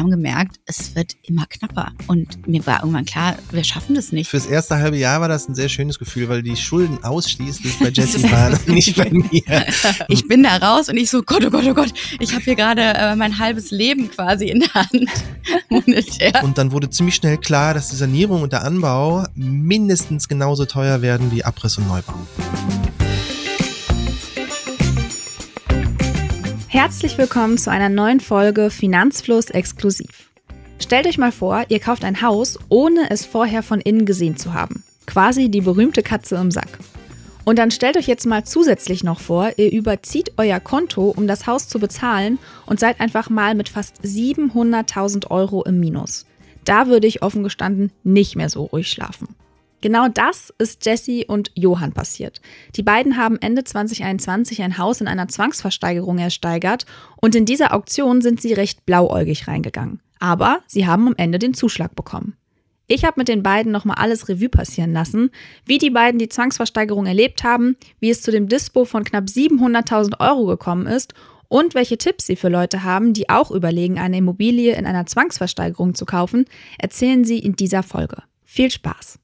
haben gemerkt, es wird immer knapper. Und mir war irgendwann klar, wir schaffen das nicht. Fürs erste halbe Jahr war das ein sehr schönes Gefühl, weil die Schulden ausschließlich bei Jessie waren, nicht bei mir. Ich bin da raus und ich so, Gott, oh Gott, oh Gott, ich habe hier gerade äh, mein halbes Leben quasi in der Hand. Monetär. Und dann wurde ziemlich schnell klar, dass die Sanierung und der Anbau mindestens genauso teuer werden wie Abriss und Neubau. Herzlich willkommen zu einer neuen Folge Finanzfluss exklusiv. Stellt euch mal vor, ihr kauft ein Haus, ohne es vorher von innen gesehen zu haben. Quasi die berühmte Katze im Sack. Und dann stellt euch jetzt mal zusätzlich noch vor, ihr überzieht euer Konto, um das Haus zu bezahlen und seid einfach mal mit fast 700.000 Euro im Minus. Da würde ich offen gestanden nicht mehr so ruhig schlafen. Genau das ist Jesse und Johann passiert. Die beiden haben Ende 2021 ein Haus in einer Zwangsversteigerung ersteigert und in dieser Auktion sind sie recht blauäugig reingegangen. Aber sie haben am Ende den Zuschlag bekommen. Ich habe mit den beiden nochmal alles Revue passieren lassen, wie die beiden die Zwangsversteigerung erlebt haben, wie es zu dem Dispo von knapp 700.000 Euro gekommen ist und welche Tipps sie für Leute haben, die auch überlegen, eine Immobilie in einer Zwangsversteigerung zu kaufen, erzählen sie in dieser Folge. Viel Spaß!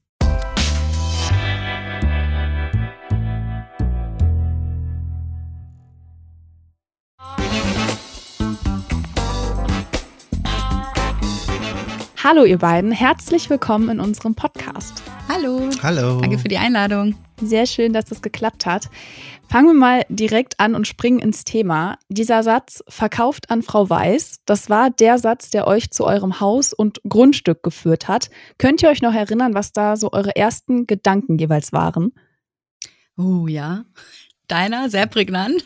Hallo ihr beiden, herzlich willkommen in unserem Podcast. Hallo. Hallo. Danke für die Einladung. Sehr schön, dass das geklappt hat. Fangen wir mal direkt an und springen ins Thema. Dieser Satz verkauft an Frau Weiß, das war der Satz, der euch zu eurem Haus und Grundstück geführt hat. Könnt ihr euch noch erinnern, was da so eure ersten Gedanken jeweils waren? Oh ja. Deiner, sehr prägnant.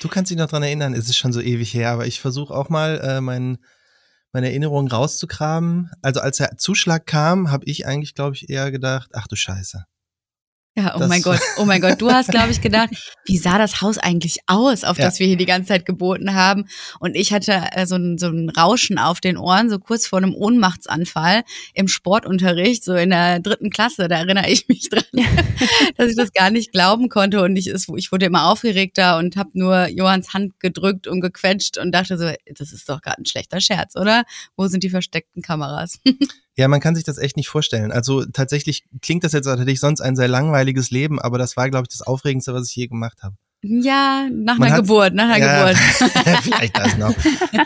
Du kannst dich noch dran erinnern, es ist schon so ewig her, aber ich versuche auch mal äh, meinen meine Erinnerungen rauszukramen. Also als der Zuschlag kam, habe ich eigentlich, glaube ich, eher gedacht, ach du Scheiße. Ja, oh das mein Gott, oh mein Gott, du hast, glaube ich, gedacht, wie sah das Haus eigentlich aus, auf ja. das wir hier die ganze Zeit geboten haben? Und ich hatte äh, so, ein, so ein Rauschen auf den Ohren, so kurz vor einem Ohnmachtsanfall im Sportunterricht, so in der dritten Klasse, da erinnere ich mich dran, dass ich das gar nicht glauben konnte. Und ich, ich wurde immer aufgeregter und habe nur Johanns Hand gedrückt und gequetscht und dachte so, das ist doch gerade ein schlechter Scherz, oder? Wo sind die versteckten Kameras? Ja, man kann sich das echt nicht vorstellen. Also tatsächlich klingt das jetzt natürlich sonst ein sehr langweiliges Leben, aber das war, glaube ich, das Aufregendste, was ich je gemacht habe. Ja, nach man einer Geburt, nach einer ja, Geburt. vielleicht das noch.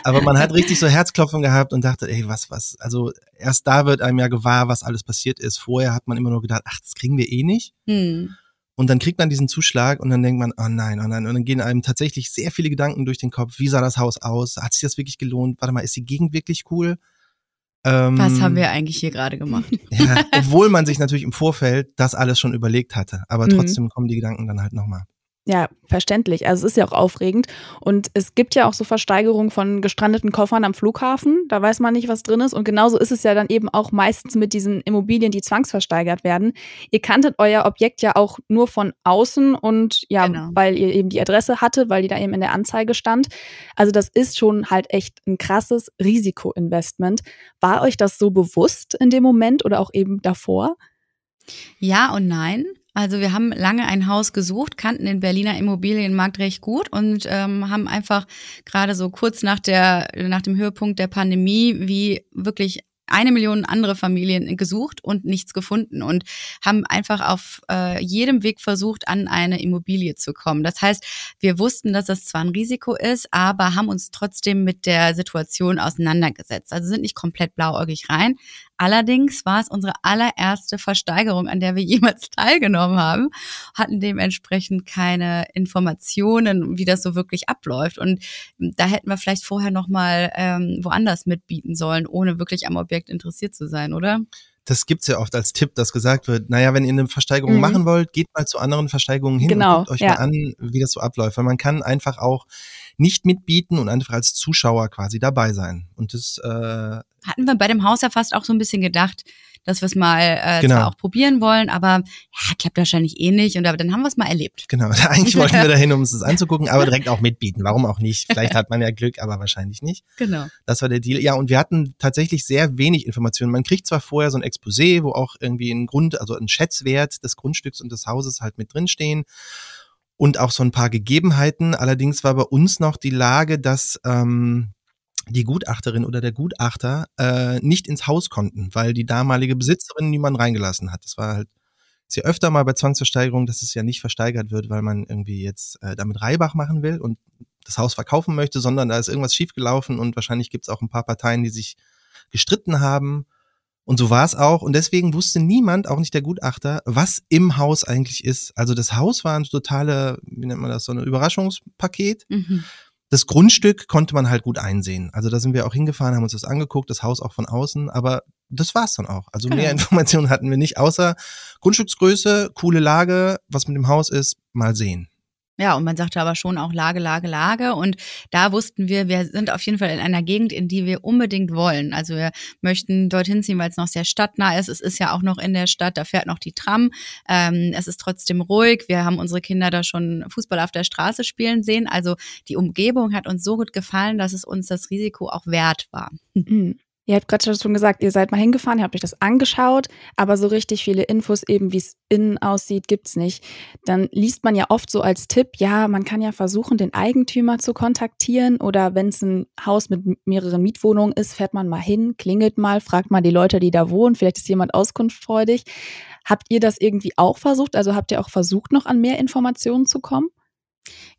Aber man hat richtig so Herzklopfen gehabt und dachte, ey, was, was, also erst da wird einem ja gewahr, was alles passiert ist. Vorher hat man immer nur gedacht, ach, das kriegen wir eh nicht. Hm. Und dann kriegt man diesen Zuschlag und dann denkt man, oh nein, oh nein. Und dann gehen einem tatsächlich sehr viele Gedanken durch den Kopf. Wie sah das Haus aus? Hat sich das wirklich gelohnt? Warte mal, ist die Gegend wirklich cool? Ähm, Was haben wir eigentlich hier gerade gemacht? Ja, obwohl man sich natürlich im Vorfeld das alles schon überlegt hatte. Aber mhm. trotzdem kommen die Gedanken dann halt nochmal. Ja, verständlich. Also es ist ja auch aufregend. Und es gibt ja auch so Versteigerungen von gestrandeten Koffern am Flughafen. Da weiß man nicht, was drin ist. Und genauso ist es ja dann eben auch meistens mit diesen Immobilien, die zwangsversteigert werden. Ihr kanntet euer Objekt ja auch nur von außen und ja, genau. weil ihr eben die Adresse hatte, weil die da eben in der Anzeige stand. Also das ist schon halt echt ein krasses Risikoinvestment. War euch das so bewusst in dem Moment oder auch eben davor? Ja und nein. Also wir haben lange ein Haus gesucht, kannten den Berliner Immobilienmarkt recht gut und ähm, haben einfach gerade so kurz nach der nach dem Höhepunkt der Pandemie wie wirklich eine Million andere Familien gesucht und nichts gefunden und haben einfach auf äh, jedem Weg versucht, an eine Immobilie zu kommen. Das heißt, wir wussten, dass das zwar ein Risiko ist, aber haben uns trotzdem mit der Situation auseinandergesetzt. Also sind nicht komplett blauäugig rein. Allerdings war es unsere allererste Versteigerung, an der wir jemals teilgenommen haben, hatten dementsprechend keine Informationen, wie das so wirklich abläuft. Und da hätten wir vielleicht vorher noch mal ähm, woanders mitbieten sollen, ohne wirklich am Objekt interessiert zu sein, oder? das gibt's ja oft als Tipp, dass gesagt wird, naja, wenn ihr eine Versteigerung mhm. machen wollt, geht mal zu anderen Versteigerungen hin genau, und guckt euch ja. mal an, wie das so abläuft. Weil man kann einfach auch nicht mitbieten und einfach als Zuschauer quasi dabei sein. Und das äh, hatten wir bei dem Haus ja fast auch so ein bisschen gedacht, dass wir es mal äh, genau. zwar auch probieren wollen, aber ja, klappt wahrscheinlich eh nicht. Und aber dann haben wir es mal erlebt. Genau, eigentlich wollten wir dahin, um es anzugucken, aber direkt auch mitbieten. Warum auch nicht? Vielleicht hat man ja Glück, aber wahrscheinlich nicht. Genau. Das war der Deal. Ja, und wir hatten tatsächlich sehr wenig Informationen. Man kriegt zwar vorher so ein Exposé, wo auch irgendwie ein Grund, also ein Schätzwert des Grundstücks und des Hauses halt mit drinstehen und auch so ein paar Gegebenheiten. Allerdings war bei uns noch die Lage, dass ähm, die Gutachterin oder der Gutachter äh, nicht ins Haus konnten, weil die damalige Besitzerin niemand reingelassen hat. Das war halt sehr öfter mal bei Zwangsversteigerung, dass es ja nicht versteigert wird, weil man irgendwie jetzt äh, damit Reibach machen will und das Haus verkaufen möchte, sondern da ist irgendwas schiefgelaufen und wahrscheinlich gibt es auch ein paar Parteien, die sich gestritten haben. Und so war es auch. Und deswegen wusste niemand, auch nicht der Gutachter, was im Haus eigentlich ist. Also das Haus war ein totale, wie nennt man das, so ein Überraschungspaket. Mhm. Das Grundstück konnte man halt gut einsehen. Also da sind wir auch hingefahren, haben uns das angeguckt, das Haus auch von außen, aber das war's dann auch. Also genau. mehr Informationen hatten wir nicht, außer Grundstücksgröße, coole Lage, was mit dem Haus ist, mal sehen. Ja, und man sagte aber schon auch Lage, Lage, Lage. Und da wussten wir, wir sind auf jeden Fall in einer Gegend, in die wir unbedingt wollen. Also wir möchten dorthin ziehen, weil es noch sehr stadtnah ist. Es ist ja auch noch in der Stadt, da fährt noch die Tram. Ähm, es ist trotzdem ruhig. Wir haben unsere Kinder da schon Fußball auf der Straße spielen sehen. Also die Umgebung hat uns so gut gefallen, dass es uns das Risiko auch wert war. Mhm. Ihr habt gerade schon gesagt, ihr seid mal hingefahren, ihr habt euch das angeschaut, aber so richtig viele Infos eben, wie es innen aussieht, gibt's nicht. Dann liest man ja oft so als Tipp, ja, man kann ja versuchen, den Eigentümer zu kontaktieren oder wenn es ein Haus mit mehreren Mietwohnungen ist, fährt man mal hin, klingelt mal, fragt mal die Leute, die da wohnen, vielleicht ist jemand auskunftsfreudig. Habt ihr das irgendwie auch versucht? Also habt ihr auch versucht, noch an mehr Informationen zu kommen?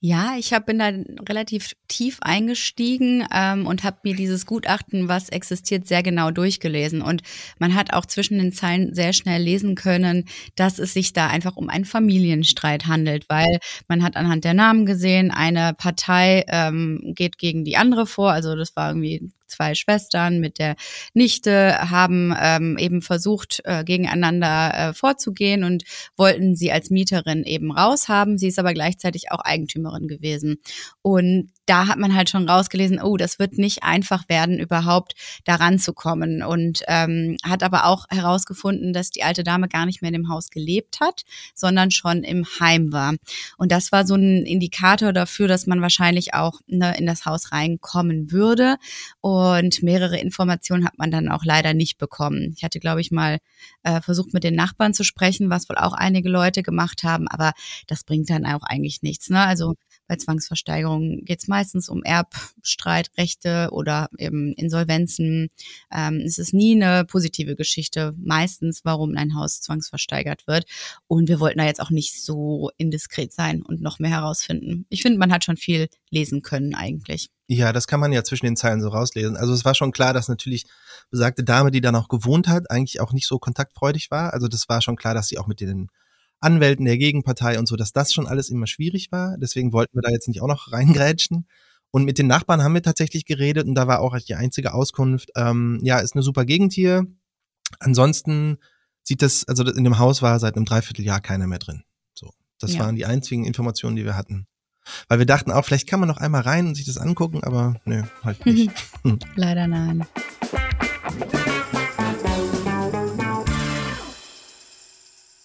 Ja, ich hab, bin da relativ tief eingestiegen ähm, und habe mir dieses Gutachten, was existiert, sehr genau durchgelesen. Und man hat auch zwischen den Zeilen sehr schnell lesen können, dass es sich da einfach um einen Familienstreit handelt, weil man hat anhand der Namen gesehen, eine Partei ähm, geht gegen die andere vor. Also das war irgendwie zwei Schwestern mit der Nichte haben ähm, eben versucht, äh, gegeneinander äh, vorzugehen und wollten sie als Mieterin eben raushaben. Sie ist aber gleichzeitig auch Eigentümerin gewesen. Und da hat man halt schon rausgelesen, oh, das wird nicht einfach werden, überhaupt daran zu kommen. Und ähm, hat aber auch herausgefunden, dass die alte Dame gar nicht mehr in dem Haus gelebt hat, sondern schon im Heim war. Und das war so ein Indikator dafür, dass man wahrscheinlich auch ne, in das Haus reinkommen würde. Und mehrere Informationen hat man dann auch leider nicht bekommen. Ich hatte, glaube ich, mal äh, versucht, mit den Nachbarn zu sprechen, was wohl auch einige Leute gemacht haben, aber das bringt dann auch eigentlich nichts. Ne? Also bei Zwangsversteigerungen geht es meistens um Erbstreitrechte oder eben Insolvenzen. Ähm, es ist nie eine positive Geschichte, meistens, warum ein Haus zwangsversteigert wird. Und wir wollten da jetzt auch nicht so indiskret sein und noch mehr herausfinden. Ich finde, man hat schon viel lesen können eigentlich. Ja, das kann man ja zwischen den Zeilen so rauslesen. Also es war schon klar, dass natürlich besagte Dame, die da noch gewohnt hat, eigentlich auch nicht so kontaktfreudig war. Also das war schon klar, dass sie auch mit den Anwälten der Gegenpartei und so, dass das schon alles immer schwierig war. Deswegen wollten wir da jetzt nicht auch noch reingrätschen. Und mit den Nachbarn haben wir tatsächlich geredet und da war auch die einzige Auskunft, ähm, ja, ist eine super Gegend hier. Ansonsten sieht das, also in dem Haus war seit einem Dreivierteljahr keiner mehr drin. So, das ja. waren die einzigen Informationen, die wir hatten. Weil wir dachten auch, vielleicht kann man noch einmal rein und sich das angucken, aber nö, halt nicht. Leider nein.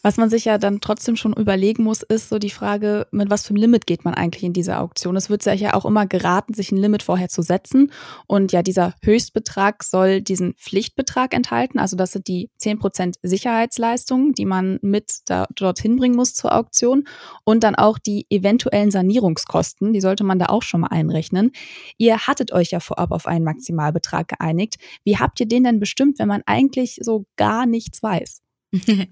Was man sich ja dann trotzdem schon überlegen muss, ist so die Frage, mit was für einem Limit geht man eigentlich in diese Auktion? Es wird ja auch immer geraten, sich ein Limit vorher zu setzen. Und ja, dieser Höchstbetrag soll diesen Pflichtbetrag enthalten. Also das sind die 10% Sicherheitsleistungen, die man mit da, dorthin bringen muss zur Auktion. Und dann auch die eventuellen Sanierungskosten, die sollte man da auch schon mal einrechnen. Ihr hattet euch ja vorab auf einen Maximalbetrag geeinigt. Wie habt ihr den denn bestimmt, wenn man eigentlich so gar nichts weiß?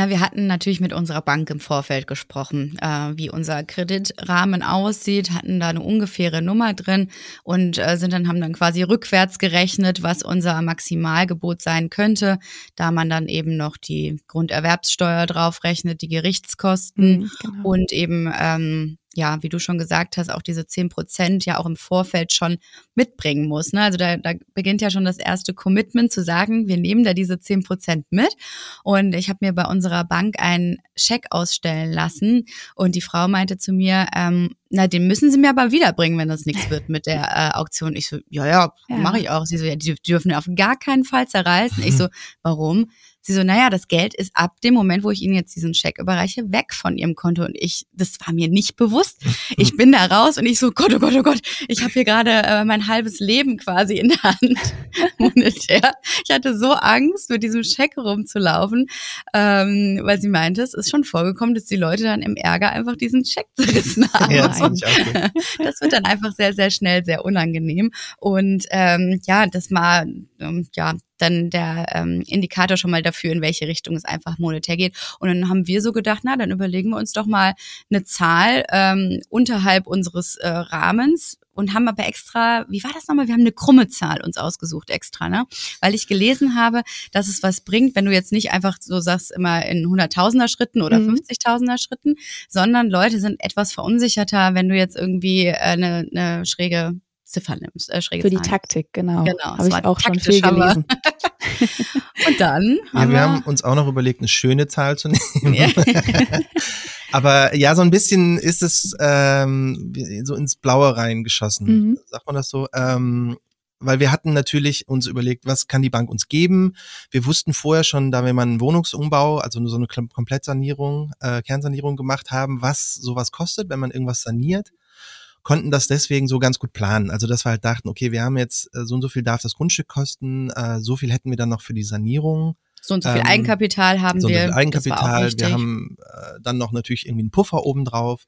Na, wir hatten natürlich mit unserer Bank im Vorfeld gesprochen, äh, wie unser Kreditrahmen aussieht, hatten da eine ungefähre Nummer drin und äh, sind dann haben dann quasi rückwärts gerechnet, was unser Maximalgebot sein könnte, da man dann eben noch die Grunderwerbssteuer draufrechnet, die Gerichtskosten mhm, genau. und eben ähm, ja, wie du schon gesagt hast, auch diese zehn Prozent ja auch im Vorfeld schon mitbringen muss. Ne? Also da, da beginnt ja schon das erste Commitment zu sagen, wir nehmen da diese zehn Prozent mit. Und ich habe mir bei unserer Bank einen Scheck ausstellen lassen und die Frau meinte zu mir, ähm, na, den müssen Sie mir aber wiederbringen, wenn das nichts wird mit der äh, Auktion. Ich so, ja, ja, ja. mache ich auch. Sie so, ja, die dürfen auf gar keinen Fall zerreißen. Ich so, warum? Sie so, naja, das Geld ist ab dem Moment, wo ich Ihnen jetzt diesen Scheck überreiche, weg von Ihrem Konto. Und ich, das war mir nicht bewusst. Ich bin da raus und ich so, Gott, oh Gott, oh Gott, ich habe hier gerade äh, mein halbes Leben quasi in der Hand monetär. Ich hatte so Angst, mit diesem Scheck rumzulaufen, ähm, weil sie meinte, es ist schon vorgekommen, dass die Leute dann im Ärger einfach diesen Scheck zerrissen haben. Ja, das, das wird dann einfach sehr, sehr schnell sehr unangenehm. Und ähm, ja, das war ähm, ja dann der ähm, Indikator schon mal dafür, in welche Richtung es einfach monetär geht. Und dann haben wir so gedacht, na, dann überlegen wir uns doch mal eine Zahl ähm, unterhalb unseres äh, Rahmens und haben aber extra, wie war das nochmal? Wir haben eine krumme Zahl uns ausgesucht extra, ne? Weil ich gelesen habe, dass es was bringt, wenn du jetzt nicht einfach so sagst, immer in hunderttausender Schritten oder mhm. 50.000er Schritten, sondern Leute sind etwas verunsicherter, wenn du jetzt irgendwie äh, eine, eine schräge Ziffer nimmst. Äh, Für die Zahlen. Taktik, genau. Genau. Habe ich auch schon viel gelesen. und dann ja, wir, wir haben uns auch noch überlegt, eine schöne Zahl zu nehmen. Ja. Aber ja, so ein bisschen ist es ähm, so ins Blaue reingeschossen. Mhm. Sagt man das so? Ähm, weil wir hatten natürlich uns überlegt, was kann die Bank uns geben. Wir wussten vorher schon, da wir mal einen Wohnungsumbau, also so eine Komplettsanierung, äh, Kernsanierung gemacht haben, was sowas kostet, wenn man irgendwas saniert konnten das deswegen so ganz gut planen. Also dass wir halt dachten, okay, wir haben jetzt äh, so und so viel darf das Grundstück kosten, äh, so viel hätten wir dann noch für die Sanierung. So und so viel ähm, Eigenkapital haben so wir. So viel Eigenkapital. Wir haben äh, dann noch natürlich irgendwie einen Puffer obendrauf.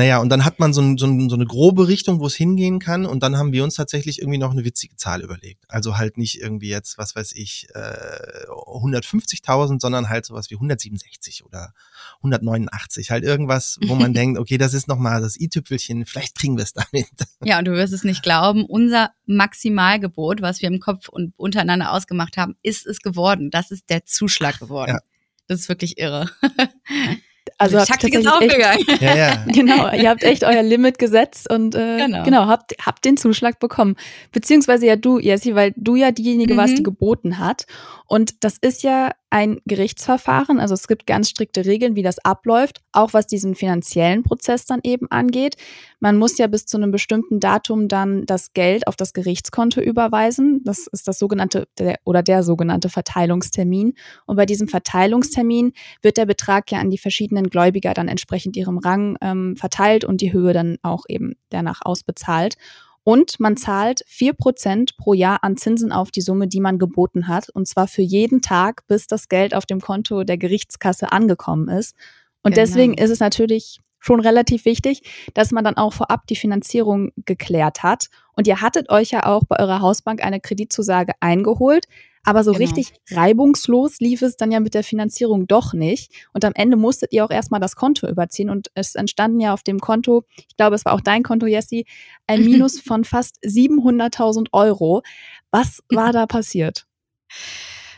Naja, und dann hat man so, ein, so, ein, so eine grobe Richtung, wo es hingehen kann. Und dann haben wir uns tatsächlich irgendwie noch eine witzige Zahl überlegt. Also halt nicht irgendwie jetzt, was weiß ich, äh, 150.000, sondern halt sowas wie 167 oder 189. Halt irgendwas, wo man denkt, okay, das ist nochmal das i-Tüpfelchen, vielleicht kriegen wir es damit. Ja, und du wirst es nicht glauben, unser Maximalgebot, was wir im Kopf und untereinander ausgemacht haben, ist es geworden. Das ist der Zuschlag geworden. Ja. Das ist wirklich irre. Also die Taktik ist aufgegangen. Echt, ja, ja. Genau, ihr habt echt euer Limit gesetzt und äh, genau. genau, habt, habt den Zuschlag bekommen. Beziehungsweise ja du, Jessie, weil du ja diejenige mhm. warst, die geboten hat. Und das ist ja ein Gerichtsverfahren. Also es gibt ganz strikte Regeln, wie das abläuft, auch was diesen finanziellen Prozess dann eben angeht. Man muss ja bis zu einem bestimmten Datum dann das Geld auf das Gerichtskonto überweisen. Das ist das sogenannte der, oder der sogenannte Verteilungstermin. Und bei diesem Verteilungstermin wird der Betrag ja an die verschiedenen Gläubiger dann entsprechend ihrem Rang ähm, verteilt und die Höhe dann auch eben danach ausbezahlt. Und man zahlt vier Prozent pro Jahr an Zinsen auf die Summe, die man geboten hat. Und zwar für jeden Tag, bis das Geld auf dem Konto der Gerichtskasse angekommen ist. Und genau. deswegen ist es natürlich schon relativ wichtig, dass man dann auch vorab die Finanzierung geklärt hat. Und ihr hattet euch ja auch bei eurer Hausbank eine Kreditzusage eingeholt. Aber so genau. richtig reibungslos lief es dann ja mit der Finanzierung doch nicht. Und am Ende musstet ihr auch erstmal das Konto überziehen. Und es entstanden ja auf dem Konto, ich glaube, es war auch dein Konto, Jessie, ein Minus von fast 700.000 Euro. Was war da passiert?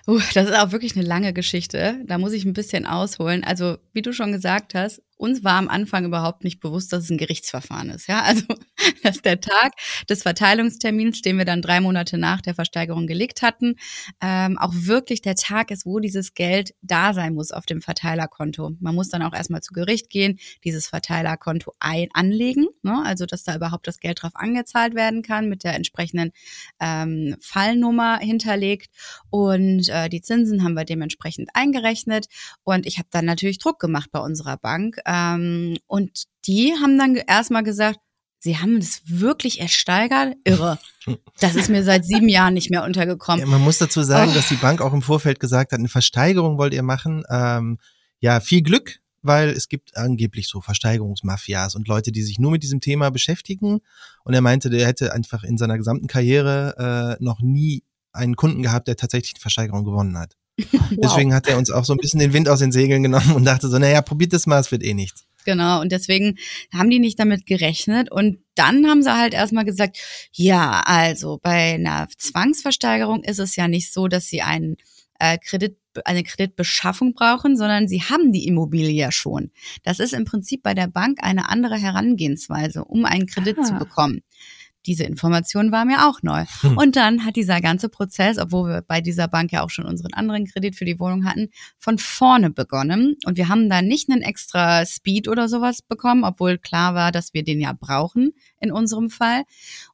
Uh, das ist auch wirklich eine lange Geschichte. Da muss ich ein bisschen ausholen. Also, wie du schon gesagt hast, uns war am Anfang überhaupt nicht bewusst, dass es ein Gerichtsverfahren ist. Ja, also dass der Tag des Verteilungstermins, den wir dann drei Monate nach der Versteigerung gelegt hatten, ähm, auch wirklich der Tag ist, wo dieses Geld da sein muss auf dem Verteilerkonto. Man muss dann auch erstmal zu Gericht gehen, dieses Verteilerkonto ein anlegen, ne? also dass da überhaupt das Geld drauf angezahlt werden kann mit der entsprechenden ähm, Fallnummer hinterlegt und äh, die Zinsen haben wir dementsprechend eingerechnet und ich habe dann natürlich Druck gemacht bei unserer Bank ähm, und die haben dann erstmal gesagt, Sie haben das wirklich ersteigert? Irre. Das ist mir seit sieben Jahren nicht mehr untergekommen. Ja, man muss dazu sagen, oh. dass die Bank auch im Vorfeld gesagt hat, eine Versteigerung wollt ihr machen. Ähm, ja, viel Glück, weil es gibt angeblich so Versteigerungsmafias und Leute, die sich nur mit diesem Thema beschäftigen. Und er meinte, der hätte einfach in seiner gesamten Karriere äh, noch nie einen Kunden gehabt, der tatsächlich die Versteigerung gewonnen hat. Wow. Deswegen hat er uns auch so ein bisschen den Wind aus den Segeln genommen und dachte so, naja, probiert das mal, es wird eh nichts. Genau, und deswegen haben die nicht damit gerechnet. Und dann haben sie halt erstmal gesagt, ja, also bei einer Zwangsversteigerung ist es ja nicht so, dass sie einen äh, Kredit, eine Kreditbeschaffung brauchen, sondern sie haben die Immobilie ja schon. Das ist im Prinzip bei der Bank eine andere Herangehensweise, um einen Kredit ah. zu bekommen. Diese Information war mir auch neu. Hm. Und dann hat dieser ganze Prozess, obwohl wir bei dieser Bank ja auch schon unseren anderen Kredit für die Wohnung hatten, von vorne begonnen. Und wir haben da nicht einen extra Speed oder sowas bekommen, obwohl klar war, dass wir den ja brauchen in unserem Fall.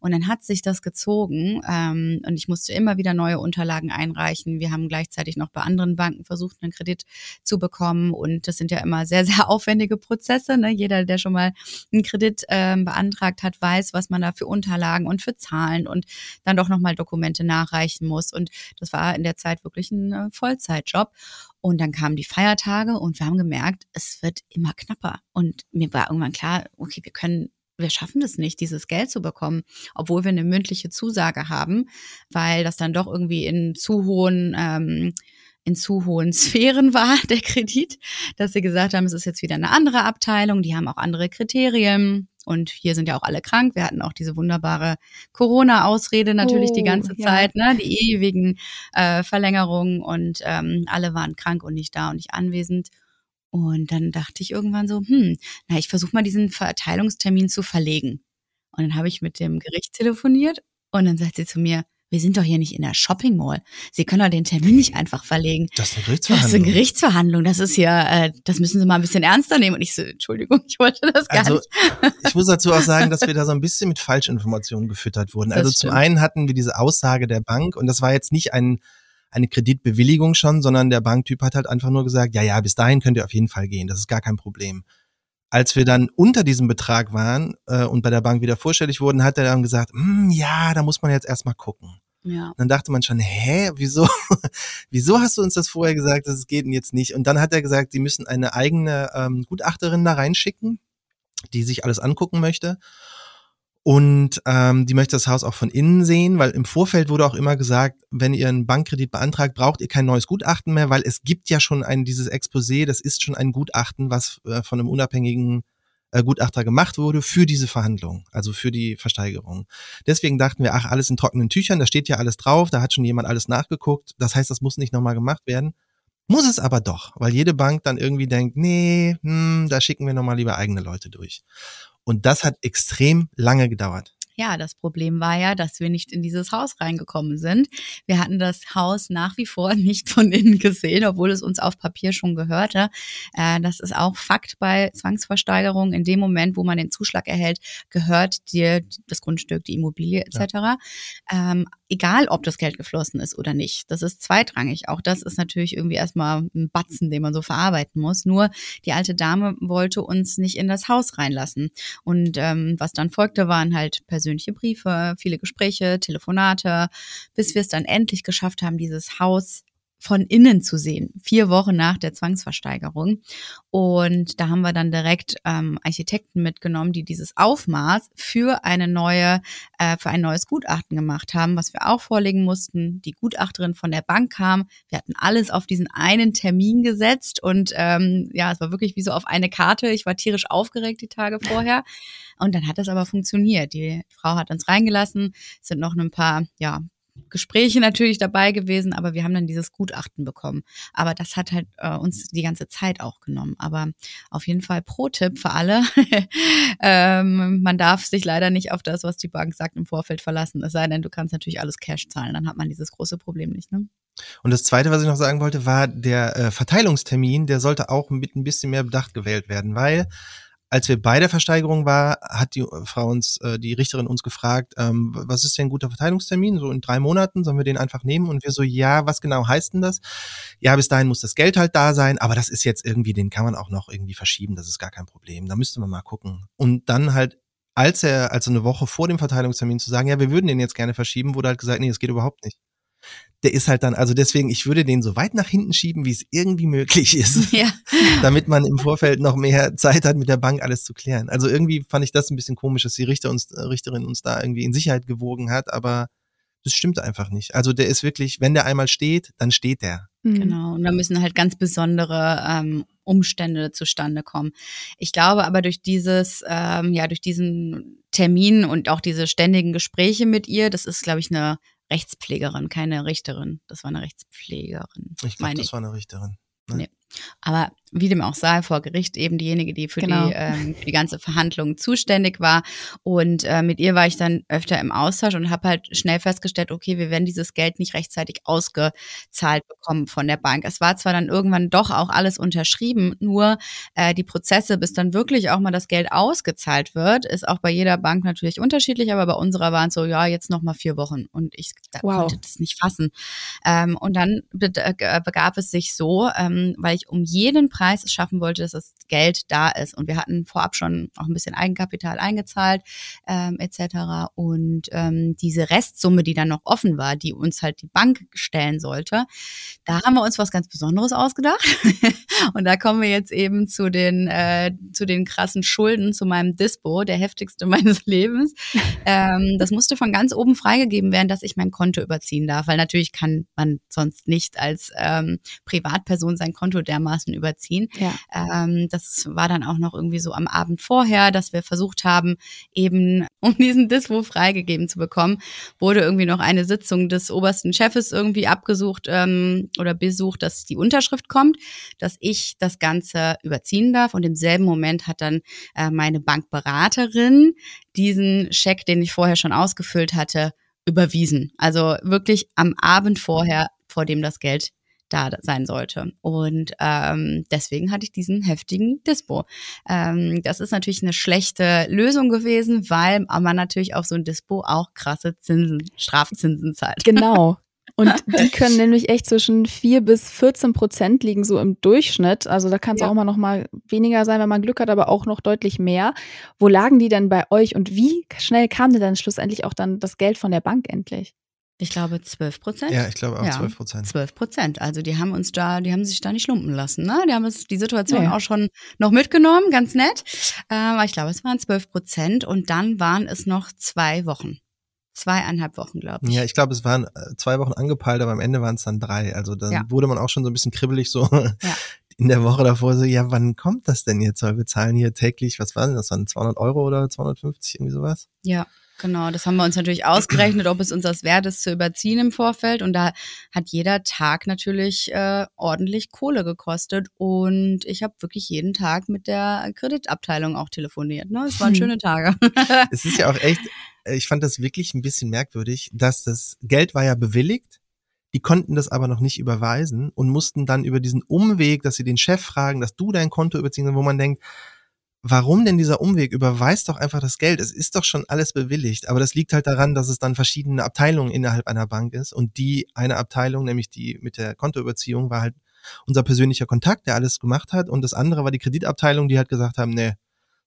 Und dann hat sich das gezogen ähm, und ich musste immer wieder neue Unterlagen einreichen. Wir haben gleichzeitig noch bei anderen Banken versucht, einen Kredit zu bekommen. Und das sind ja immer sehr, sehr aufwendige Prozesse. Ne? Jeder, der schon mal einen Kredit ähm, beantragt hat, weiß, was man da für Unterlagen Unterlagen und für Zahlen und dann doch nochmal Dokumente nachreichen muss. Und das war in der Zeit wirklich ein äh, Vollzeitjob. Und dann kamen die Feiertage und wir haben gemerkt, es wird immer knapper. Und mir war irgendwann klar, okay, wir können wir schaffen das nicht, dieses Geld zu bekommen, obwohl wir eine mündliche Zusage haben, weil das dann doch irgendwie in zu hohen ähm, in zu hohen Sphären war, der Kredit, dass sie gesagt haben, es ist jetzt wieder eine andere Abteilung, die haben auch andere Kriterien. Und hier sind ja auch alle krank. Wir hatten auch diese wunderbare Corona-Ausrede natürlich oh, die ganze ja. Zeit, ne? die ewigen äh, Verlängerungen und ähm, alle waren krank und nicht da und nicht anwesend. Und dann dachte ich irgendwann so, hm, na, ich versuche mal diesen Verteilungstermin zu verlegen. Und dann habe ich mit dem Gericht telefoniert und dann sagt sie zu mir, wir sind doch hier nicht in der Shopping Mall. Sie können doch den Termin nicht einfach verlegen. Das ist eine Gerichtsverhandlung. Das ist eine Gerichtsverhandlung. Das ist ja, äh, das müssen Sie mal ein bisschen ernster nehmen. Und ich so, Entschuldigung, ich wollte das gar also, nicht. Ich muss dazu auch sagen, dass wir da so ein bisschen mit Falschinformationen gefüttert wurden. Das also stimmt. zum einen hatten wir diese Aussage der Bank und das war jetzt nicht ein, eine Kreditbewilligung schon, sondern der Banktyp hat halt einfach nur gesagt, ja, ja, bis dahin könnt ihr auf jeden Fall gehen. Das ist gar kein Problem als wir dann unter diesem Betrag waren äh, und bei der Bank wieder vorstellig wurden, hat er dann gesagt, mm, ja, da muss man jetzt erstmal gucken. Ja. Dann dachte man schon, hä, wieso, wieso hast du uns das vorher gesagt, dass es geht denn jetzt nicht? Und dann hat er gesagt, sie müssen eine eigene ähm, Gutachterin da reinschicken, die sich alles angucken möchte. Und ähm, die möchte das Haus auch von innen sehen, weil im Vorfeld wurde auch immer gesagt, wenn ihr einen Bankkredit beantragt, braucht ihr kein neues Gutachten mehr, weil es gibt ja schon ein dieses Exposé, das ist schon ein Gutachten, was äh, von einem unabhängigen äh, Gutachter gemacht wurde für diese Verhandlung, also für die Versteigerung. Deswegen dachten wir, ach, alles in trockenen Tüchern, da steht ja alles drauf, da hat schon jemand alles nachgeguckt, das heißt, das muss nicht nochmal gemacht werden. Muss es aber doch, weil jede Bank dann irgendwie denkt, nee, hm, da schicken wir nochmal lieber eigene Leute durch. Und das hat extrem lange gedauert. Ja, das Problem war ja, dass wir nicht in dieses Haus reingekommen sind. Wir hatten das Haus nach wie vor nicht von innen gesehen, obwohl es uns auf Papier schon gehörte. Äh, das ist auch Fakt bei Zwangsversteigerung. In dem Moment, wo man den Zuschlag erhält, gehört dir das Grundstück, die Immobilie etc. Ja. Egal ob das Geld geflossen ist oder nicht. Das ist zweitrangig. Auch das ist natürlich irgendwie erstmal ein Batzen, den man so verarbeiten muss. Nur die alte Dame wollte uns nicht in das Haus reinlassen. Und ähm, was dann folgte, waren halt persönliche Briefe, viele Gespräche, Telefonate, bis wir es dann endlich geschafft haben, dieses Haus von innen zu sehen, vier Wochen nach der Zwangsversteigerung. Und da haben wir dann direkt ähm, Architekten mitgenommen, die dieses Aufmaß für eine neue, äh, für ein neues Gutachten gemacht haben, was wir auch vorlegen mussten. Die Gutachterin von der Bank kam. Wir hatten alles auf diesen einen Termin gesetzt und ähm, ja, es war wirklich wie so auf eine Karte. Ich war tierisch aufgeregt die Tage vorher. Und dann hat das aber funktioniert. Die Frau hat uns reingelassen, sind noch ein paar, ja, Gespräche natürlich dabei gewesen, aber wir haben dann dieses Gutachten bekommen. Aber das hat halt äh, uns die ganze Zeit auch genommen. Aber auf jeden Fall Pro-Tipp für alle. ähm, man darf sich leider nicht auf das, was die Bank sagt, im Vorfeld verlassen. Es sei denn, du kannst natürlich alles Cash zahlen. Dann hat man dieses große Problem nicht. Ne? Und das Zweite, was ich noch sagen wollte, war der äh, Verteilungstermin. Der sollte auch mit ein bisschen mehr Bedacht gewählt werden, weil als wir bei der Versteigerung war, hat die Frau uns, äh, die Richterin uns gefragt, ähm, was ist denn ein guter Verteilungstermin? So in drei Monaten sollen wir den einfach nehmen? Und wir so, ja, was genau heißt denn das? Ja, bis dahin muss das Geld halt da sein, aber das ist jetzt irgendwie, den kann man auch noch irgendwie verschieben, das ist gar kein Problem. Da müsste man mal gucken. Und dann halt als er, also eine Woche vor dem Verteilungstermin zu sagen, ja, wir würden den jetzt gerne verschieben, wurde halt gesagt, nee, das geht überhaupt nicht der ist halt dann, also deswegen, ich würde den so weit nach hinten schieben, wie es irgendwie möglich ist, ja. damit man im Vorfeld noch mehr Zeit hat, mit der Bank alles zu klären. Also irgendwie fand ich das ein bisschen komisch, dass die Richter uns, äh, Richterin uns da irgendwie in Sicherheit gewogen hat, aber das stimmt einfach nicht. Also der ist wirklich, wenn der einmal steht, dann steht der. Mhm. Genau, und da müssen halt ganz besondere ähm, Umstände zustande kommen. Ich glaube aber durch dieses, ähm, ja, durch diesen Termin und auch diese ständigen Gespräche mit ihr, das ist, glaube ich, eine Rechtspflegerin, keine Richterin. Das war eine Rechtspflegerin. Ich glaube, das war eine Richterin. Ne? Nee. Aber wie dem auch sei, vor Gericht eben diejenige, die für, genau. die, ähm, für die ganze Verhandlung zuständig war. Und äh, mit ihr war ich dann öfter im Austausch und habe halt schnell festgestellt, okay, wir werden dieses Geld nicht rechtzeitig ausgezahlt bekommen von der Bank. Es war zwar dann irgendwann doch auch alles unterschrieben, nur äh, die Prozesse, bis dann wirklich auch mal das Geld ausgezahlt wird, ist auch bei jeder Bank natürlich unterschiedlich, aber bei unserer waren es so, ja, jetzt noch mal vier Wochen. Und ich da wow. konnte das nicht fassen. Ähm, und dann äh, begab es sich so, ähm, weil ich um jeden Preis es schaffen wollte, dass das Geld da ist. Und wir hatten vorab schon auch ein bisschen Eigenkapital eingezahlt ähm, etc. Und ähm, diese Restsumme, die dann noch offen war, die uns halt die Bank stellen sollte, da haben wir uns was ganz Besonderes ausgedacht. und da kommen wir jetzt eben zu den äh, zu den krassen Schulden, zu meinem Dispo, der heftigste meines Lebens. ähm, das musste von ganz oben freigegeben werden, dass ich mein Konto überziehen darf, weil natürlich kann man sonst nicht als ähm, Privatperson sein Konto dermaßen überziehen ziehen. Ja. Ähm, das war dann auch noch irgendwie so am Abend vorher, dass wir versucht haben, eben um diesen Dispo freigegeben zu bekommen, wurde irgendwie noch eine Sitzung des obersten Chefes irgendwie abgesucht ähm, oder besucht, dass die Unterschrift kommt, dass ich das Ganze überziehen darf. Und im selben Moment hat dann äh, meine Bankberaterin diesen Scheck, den ich vorher schon ausgefüllt hatte, überwiesen. Also wirklich am Abend vorher, vor dem das Geld da sein sollte. Und ähm, deswegen hatte ich diesen heftigen Dispo. Ähm, das ist natürlich eine schlechte Lösung gewesen, weil man natürlich auf so ein Dispo auch krasse Zinsen, Strafzinsen zahlt. Genau. Und die können nämlich echt zwischen 4 bis 14 Prozent liegen, so im Durchschnitt. Also da kann es ja. auch mal noch mal weniger sein, wenn man Glück hat, aber auch noch deutlich mehr. Wo lagen die denn bei euch und wie schnell kam denn dann schlussendlich auch dann das Geld von der Bank endlich? Ich glaube 12 Prozent. Ja, ich glaube auch ja, 12 Prozent. 12 Prozent. Also die haben uns da, die haben sich da nicht lumpen lassen. Ne? Die haben uns die Situation nee. auch schon noch mitgenommen, ganz nett. Aber ich glaube, es waren 12 Prozent und dann waren es noch zwei Wochen. Zweieinhalb Wochen, glaube ich. Ja, ich glaube, es waren äh, zwei Wochen angepeilt, aber am Ende waren es dann drei. Also dann ja. wurde man auch schon so ein bisschen kribbelig so ja. in der Woche davor so, ja, wann kommt das denn jetzt? Weil wir zahlen hier täglich, was waren das? Das waren 200 Euro oder 250, irgendwie sowas? Ja. Genau, das haben wir uns natürlich ausgerechnet, ob es uns das wert ist zu überziehen im Vorfeld. Und da hat jeder Tag natürlich äh, ordentlich Kohle gekostet. Und ich habe wirklich jeden Tag mit der Kreditabteilung auch telefoniert. Ne? Es waren schöne Tage. es ist ja auch echt, äh, ich fand das wirklich ein bisschen merkwürdig, dass das Geld war ja bewilligt. Die konnten das aber noch nicht überweisen und mussten dann über diesen Umweg, dass sie den Chef fragen, dass du dein Konto überziehen, wo man denkt, warum denn dieser Umweg? Überweist doch einfach das Geld. Es ist doch schon alles bewilligt. Aber das liegt halt daran, dass es dann verschiedene Abteilungen innerhalb einer Bank ist. Und die eine Abteilung, nämlich die mit der Kontoüberziehung, war halt unser persönlicher Kontakt, der alles gemacht hat. Und das andere war die Kreditabteilung, die halt gesagt haben, nee,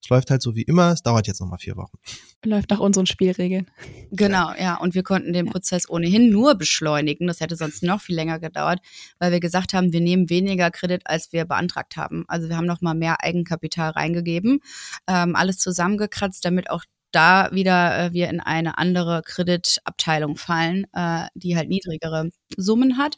es läuft halt so wie immer, es dauert jetzt nochmal vier Wochen. Läuft nach unseren Spielregeln. Genau, ja. Und wir konnten den Prozess ohnehin nur beschleunigen. Das hätte sonst noch viel länger gedauert, weil wir gesagt haben, wir nehmen weniger Kredit, als wir beantragt haben. Also wir haben nochmal mehr Eigenkapital reingegeben, ähm, alles zusammengekratzt, damit auch da wieder äh, wir in eine andere Kreditabteilung fallen, äh, die halt niedrigere Summen hat.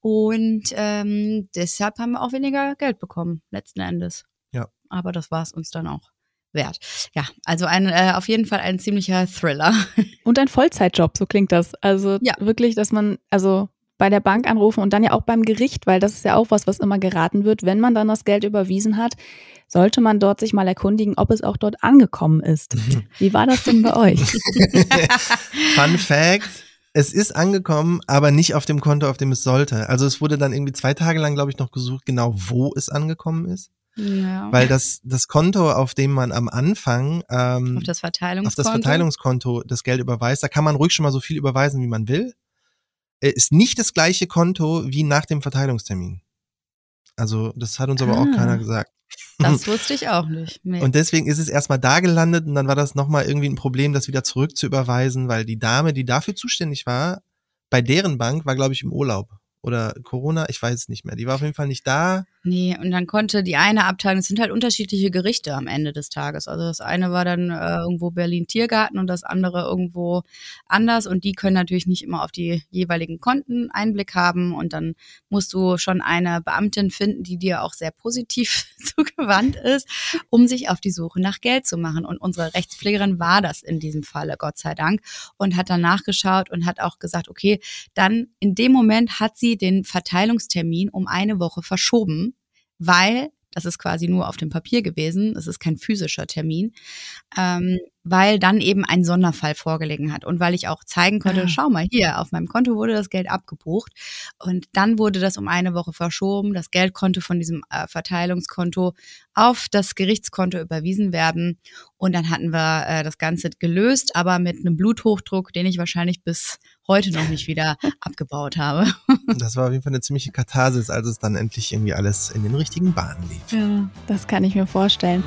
Und ähm, deshalb haben wir auch weniger Geld bekommen, letzten Endes. Ja. Aber das war es uns dann auch wert. Ja, also ein, äh, auf jeden Fall ein ziemlicher Thriller. Und ein Vollzeitjob, so klingt das. Also ja. wirklich, dass man, also bei der Bank anrufen und dann ja auch beim Gericht, weil das ist ja auch was, was immer geraten wird. Wenn man dann das Geld überwiesen hat, sollte man dort sich mal erkundigen, ob es auch dort angekommen ist. Wie war das denn bei euch? Fun Fact. Es ist angekommen, aber nicht auf dem Konto, auf dem es sollte. Also es wurde dann irgendwie zwei Tage lang, glaube ich, noch gesucht, genau wo es angekommen ist. Ja. Weil das, das Konto, auf dem man am Anfang ähm, auf, das Verteilungskonto. auf das Verteilungskonto das Geld überweist, da kann man ruhig schon mal so viel überweisen, wie man will, äh, ist nicht das gleiche Konto wie nach dem Verteilungstermin. Also das hat uns ah, aber auch keiner ah. gesagt. Das wusste ich auch nicht. Nee. Und deswegen ist es erstmal da gelandet und dann war das nochmal irgendwie ein Problem, das wieder zurück zu überweisen, weil die Dame, die dafür zuständig war, bei deren Bank war, glaube ich, im Urlaub oder Corona, ich weiß es nicht mehr. Die war auf jeden Fall nicht da. Nee, und dann konnte die eine Abteilung, es sind halt unterschiedliche Gerichte am Ende des Tages. Also das eine war dann äh, irgendwo Berlin Tiergarten und das andere irgendwo anders und die können natürlich nicht immer auf die jeweiligen Konten Einblick haben und dann musst du schon eine Beamtin finden, die dir auch sehr positiv zugewandt ist, um sich auf die Suche nach Geld zu machen. Und unsere Rechtspflegerin war das in diesem Falle, Gott sei Dank, und hat dann nachgeschaut und hat auch gesagt, okay, dann in dem Moment hat sie den Verteilungstermin um eine Woche verschoben weil Das ist quasi nur auf dem Papier gewesen. Es ist kein physischer Termin. Ähm, weil dann eben ein Sonderfall vorgelegen hat und weil ich auch zeigen konnte, ah. schau mal hier, auf meinem Konto wurde das Geld abgebucht und dann wurde das um eine Woche verschoben. Das Geld konnte von diesem äh, Verteilungskonto auf das Gerichtskonto überwiesen werden und dann hatten wir äh, das Ganze gelöst, aber mit einem Bluthochdruck, den ich wahrscheinlich bis heute noch nicht wieder abgebaut habe. Das war auf jeden Fall eine ziemliche Katharsis, als es dann endlich irgendwie alles in den richtigen Bahnen lief. Ja, das kann ich mir vorstellen.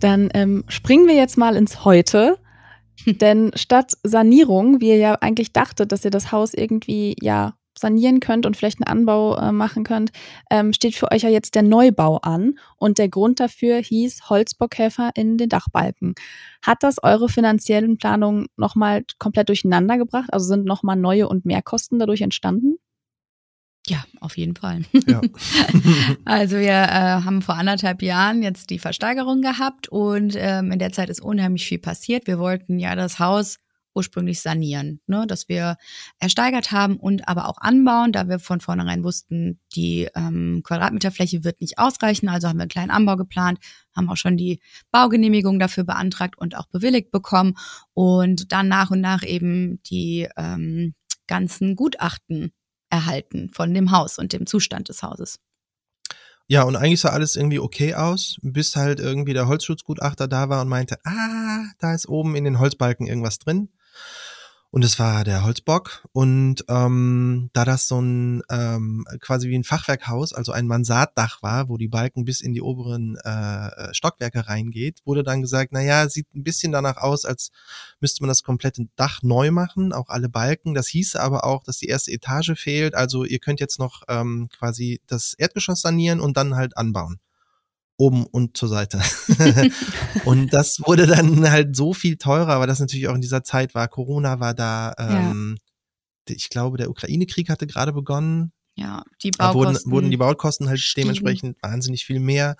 Dann ähm, springen wir jetzt mal ins Heute. Denn statt Sanierung, wie ihr ja eigentlich dachtet, dass ihr das Haus irgendwie ja sanieren könnt und vielleicht einen Anbau äh, machen könnt, ähm, steht für euch ja jetzt der Neubau an. Und der Grund dafür hieß Holzbockkäfer in den Dachbalken. Hat das eure finanziellen Planungen nochmal komplett durcheinander gebracht? Also sind nochmal neue und Mehrkosten dadurch entstanden? Ja, auf jeden Fall. Ja. also wir äh, haben vor anderthalb Jahren jetzt die Versteigerung gehabt und ähm, in der Zeit ist unheimlich viel passiert. Wir wollten ja das Haus ursprünglich sanieren, ne, dass wir ersteigert haben und aber auch anbauen, da wir von vornherein wussten, die ähm, Quadratmeterfläche wird nicht ausreichen. Also haben wir einen kleinen Anbau geplant, haben auch schon die Baugenehmigung dafür beantragt und auch bewilligt bekommen und dann nach und nach eben die ähm, ganzen Gutachten erhalten von dem Haus und dem Zustand des Hauses. Ja, und eigentlich sah alles irgendwie okay aus, bis halt irgendwie der Holzschutzgutachter da war und meinte, ah, da ist oben in den Holzbalken irgendwas drin. Und es war der Holzbock. Und ähm, da das so ein ähm, quasi wie ein Fachwerkhaus, also ein Mansarddach war, wo die Balken bis in die oberen äh, Stockwerke reingeht, wurde dann gesagt, na ja, sieht ein bisschen danach aus, als müsste man das komplette Dach neu machen, auch alle Balken. Das hieße aber auch, dass die erste Etage fehlt. Also ihr könnt jetzt noch ähm, quasi das Erdgeschoss sanieren und dann halt anbauen oben und zur Seite. und das wurde dann halt so viel teurer, weil das natürlich auch in dieser Zeit war. Corona war da. Ähm, ja. Ich glaube, der Ukraine-Krieg hatte gerade begonnen. Ja, die Baukosten. Wurden, wurden die Baukosten halt stiegen. dementsprechend wahnsinnig viel mehr.